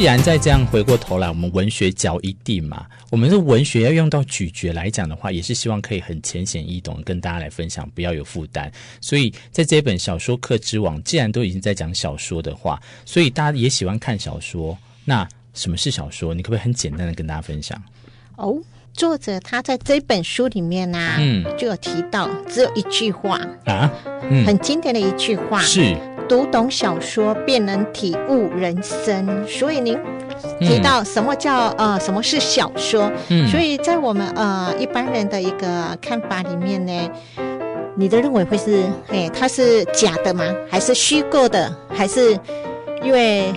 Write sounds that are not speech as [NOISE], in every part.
既然再这样回过头来，我们文学嚼一地嘛，我们的文学要用到咀嚼来讲的话，也是希望可以很浅显易懂，跟大家来分享，不要有负担。所以在这本小说课之王，既然都已经在讲小说的话，所以大家也喜欢看小说。那什么是小说？你可不可以很简单的跟大家分享？哦，作者他在这本书里面呢、啊，嗯，就有提到只有一句话啊，嗯，很经典的一句话是。读懂小说，便能体悟人生。所以您提到什么叫、嗯、呃，什么是小说？嗯，所以在我们呃一般人的一个看法里面呢，你的认为会是，哎，它是假的吗？还是虚构的？还是因为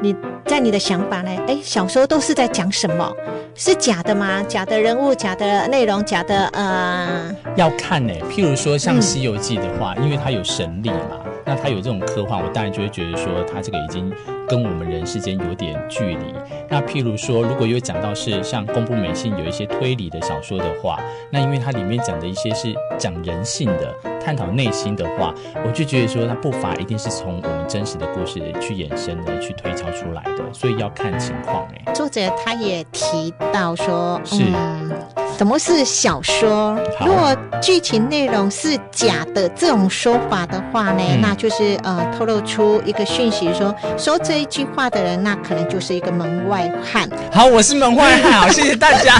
你在你的想法呢？哎，小说都是在讲什么？是假的吗？假的人物、假的内容、假的呃，要看呢。譬如说像《西游记》的话，嗯、因为它有神力嘛。那他有这种科幻，我当然就会觉得说，他这个已经跟我们人世间有点距离。那譬如说，如果有讲到是像宫部美幸有一些推理的小说的话，那因为它里面讲的一些是讲人性的、探讨内心的话，我就觉得说，它不乏一定是从我们真实的故事去衍生的、去推敲出来的，所以要看情况。哎，作者他也提到说，是。嗯什么是小说？如果剧情内容是假的这种说法的话呢，嗯、那就是呃透露出一个讯息说，说说这一句话的人，那可能就是一个门外汉。好，我是门外汉，好，谢谢大家。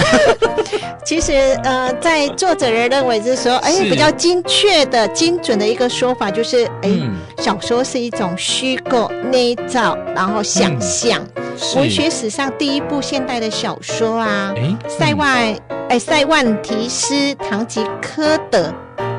[LAUGHS] 其实呃，在作者人认为就是说，哎，比较精确的、精准的一个说法就是，哎，嗯、小说是一种虚构、捏造，然后想象。嗯、文学史上第一部现代的小说啊，塞万。哎，塞万提斯、唐吉诃德，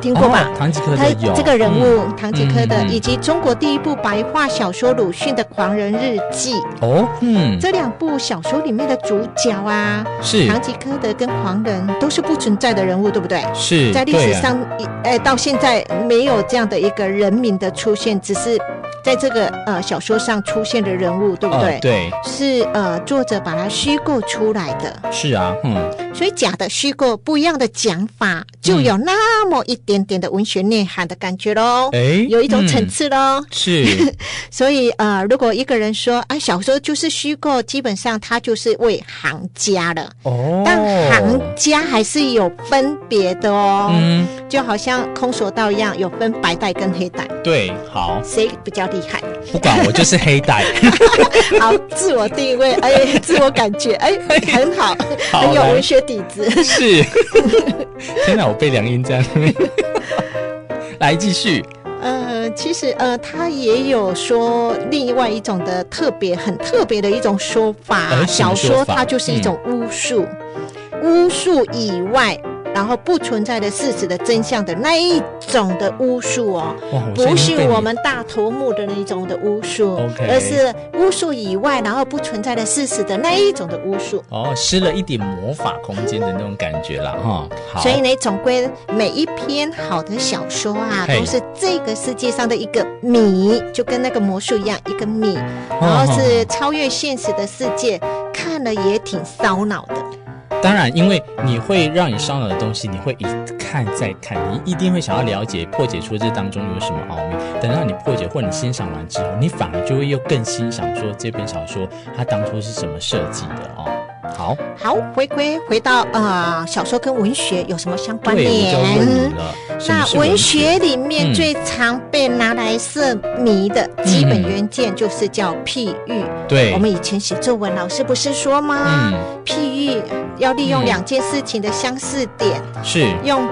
听过吧？哦、堂吉诃德有这个人物，嗯、堂吉诃德，嗯、以及中国第一部白话小说鲁迅的《狂人日记》哦，嗯，这两部小说里面的主角啊，是堂吉诃德跟狂人都是不存在的人物，对不对？是在历史上，哎、啊，到现在没有这样的一个人名的出现，只是。在这个呃小说上出现的人物，对不对？呃、对，是呃作者把它虚构出来的。是啊，嗯。所以假的虚构不一样的讲法，就有那么一点点的文学内涵的感觉喽。哎，有一种层次喽、嗯。是。[LAUGHS] 所以呃，如果一个人说啊，小说就是虚构，基本上他就是为行家了。哦。但行家还是有分别的哦。嗯。就好像空手道一样，有分白带跟黑带。对，好。谁比较？厉害，不管我就是黑带。[LAUGHS] 好，自我定位，哎，自我感觉，哎，[LAUGHS] 很好，好很有文学底子。是，[LAUGHS] 天哪，我被梁音这样。[LAUGHS] 来继续。呃，其实呃，他也有说另外一种的特别、很特别的一种说法。说法小说它就是一种巫术，嗯、巫术以外。然后不存在的事实的真相的那一种的巫术哦，不是我们大头目的那一种的巫术，而是巫术以外，然后不存在的事实的那一种的巫术。哦，施了一点魔法空间的那种感觉了哈。好，所以呢，总归每一篇好的小说啊，都是这个世界上的一个谜，就跟那个魔术一样，一个谜，然后是超越现实的世界，看了也挺烧脑的。当然，因为你会让你烧脑的东西，你会一看再看，你一定会想要了解、破解出这当中有什么奥秘。等到你破解或你欣赏完之后，你反而就会又更欣赏说这本小说它当初是怎么设计的哦。好，好，回归回到呃，小说跟文学有什么相关联？那文学里面最常被拿来设谜的基本元件就是叫譬喻。对，我们以前写作文，老师不是说吗？譬喻要利用两件事情的相似点，是用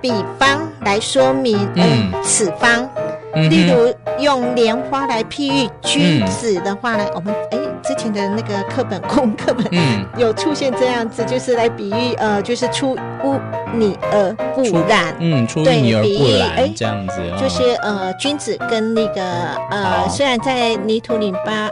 比方来说明嗯此方。例如用莲花来譬喻君子的话呢，我们哎。之前的那个课本，公课本，嗯，有出现这样子，就是来比喻，呃，就是出污泥而不染，嗯，出污泥而不染，哎，这样子，就是呃，君子跟那个呃，虽然在泥土里巴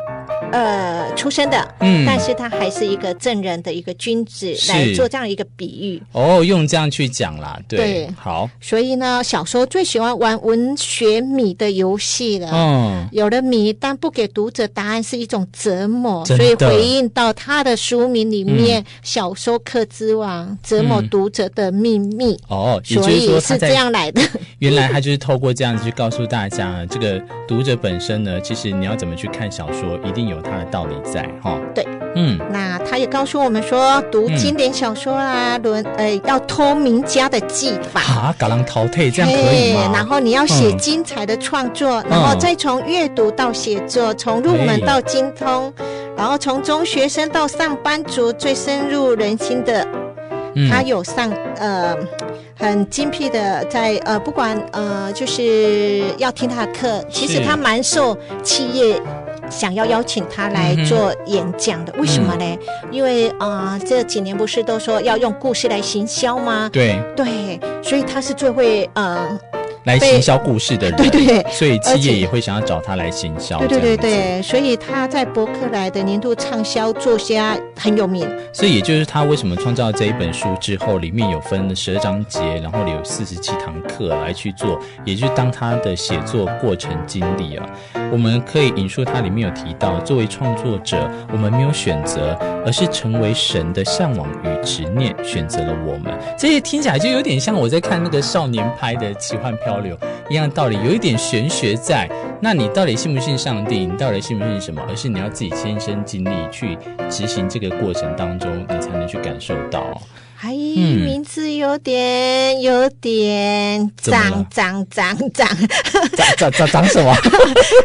呃出身的，嗯，但是他还是一个正人的一个君子来做这样一个比喻。哦，用这样去讲啦，对，对好。所以呢，小时候最喜欢玩文学谜的游戏了。嗯，有了谜，但不给读者答案是一种折磨，所以回应到他的书名里面，嗯《小说课之王》折磨读者的秘密。嗯、哦，所以是这样来的。[LAUGHS] 原来他就是透过这样子去告诉大家，这个读者本身呢，其实你要怎么去看小说，一定有他的道理在哈。对，嗯，那他也告诉我们说，读经典小说啊，论、嗯、呃要偷名家的技法啊，搞人淘汰这样可以吗？然后你要写精彩的创作，嗯、然后再从阅读到写作，从入门到精通，然后从中学生到上班族，最深入人心的，嗯、他有上呃。很精辟的在，在呃，不管呃，就是要听他的课。其实他蛮受企业想要邀请他来做演讲的。嗯、为什么呢？嗯、因为啊、呃，这几年不是都说要用故事来行销吗？对对，所以他是最会呃。来行销故事的人，对对对，所以企业也会想要找他来行销。对对对对，所以他在博客来的年度畅销作家很有名。所以也就是他为什么创造这一本书之后，里面有分了十二章节，然后有四十七堂课来去做，也就是当他的写作过程经历啊。我们可以引述他里面有提到，作为创作者，我们没有选择，而是成为神的向往与执念选择了我们。这些听起来就有点像我在看那个少年拍的奇幻片。交流一样道理，有一点玄学在。那你到底信不信上帝？你到底信不信什么？而是你要自己亲身经历去执行这个过程当中，你才能去感受到。哎，名字有点有点脏脏脏脏，脏脏脏什么？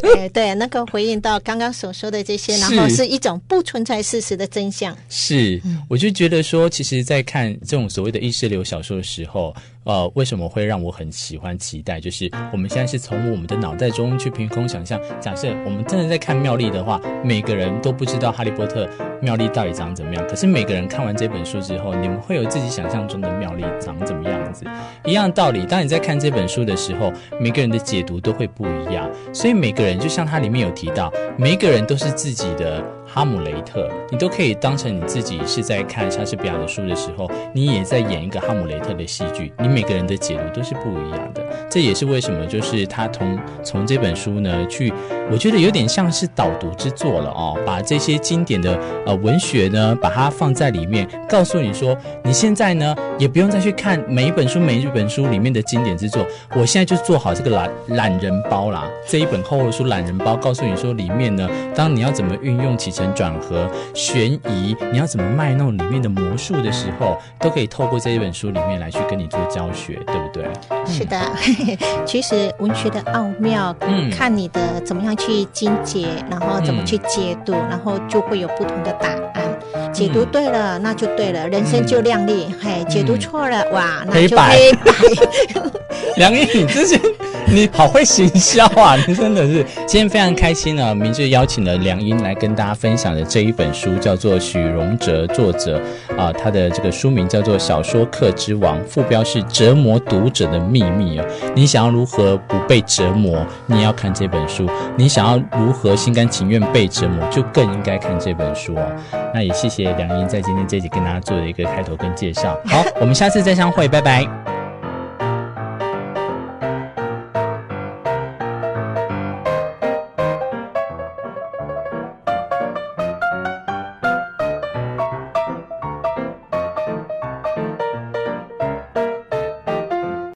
对 [LAUGHS] 对，那个回应到刚刚所说的这些，然后是一种不存在事实的真相。是，我就觉得说，其实，在看这种所谓的意识流小说的时候。呃，为什么会让我很喜欢、期待？就是我们现在是从我们的脑袋中去凭空想象。假设我们真的在看妙丽的话，每个人都不知道哈利波特妙丽到底长怎么样。可是每个人看完这本书之后，你们会有自己想象中的妙丽长怎么样子。一样道理，当你在看这本书的时候，每个人的解读都会不一样。所以每个人就像它里面有提到，每个人都是自己的。哈姆雷特，你都可以当成你自己是在看莎士比亚的书的时候，你也在演一个哈姆雷特的戏剧。你每个人的解读都是不一样的，这也是为什么就是他从从这本书呢去，我觉得有点像是导读之作了哦，把这些经典的呃文学呢，把它放在里面，告诉你说，你现在呢也不用再去看每一本书每一本书里面的经典之作，我现在就做好这个懒懒人包啦，这一本厚厚的书懒人包，告诉你说里面呢，当你要怎么运用起承。转合、悬疑，你要怎么卖弄里面的魔术的时候，都可以透过这一本书里面来去跟你做教学，对不对？是的，[LAUGHS] 其实文学的奥妙，嗯，看你的怎么样去精解，然后怎么去解读，然后就会有不同的答案。解读对了，那就对了，人生就亮丽；嘿，解读错了，哇，那就黑白。梁毅，[LAUGHS] 你之前。你好会行销啊！你真的是今天非常开心呢、啊。明智邀请了梁英来跟大家分享的这一本书叫做许荣哲作者啊，他的这个书名叫做《小说课之王》，副标是“折磨读者的秘密”啊。你想要如何不被折磨？你要看这本书。你想要如何心甘情愿被折磨？就更应该看这本书哦。那也谢谢梁英在今天这集跟大家做的一个开头跟介绍。好，我们下次再相会，拜拜。